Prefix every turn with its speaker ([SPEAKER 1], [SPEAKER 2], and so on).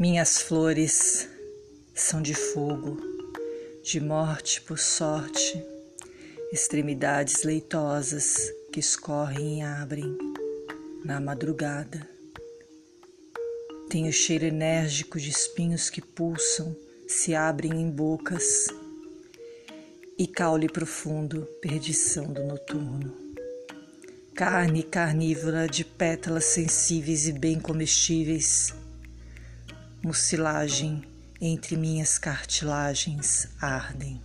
[SPEAKER 1] Minhas flores são de fogo, de morte por sorte, extremidades leitosas que escorrem e abrem na madrugada. Tenho cheiro enérgico de espinhos que pulsam, se abrem em bocas, e caule profundo, perdição do noturno. Carne carnívora de pétalas sensíveis e bem comestíveis mucilagem entre minhas cartilagens ardem.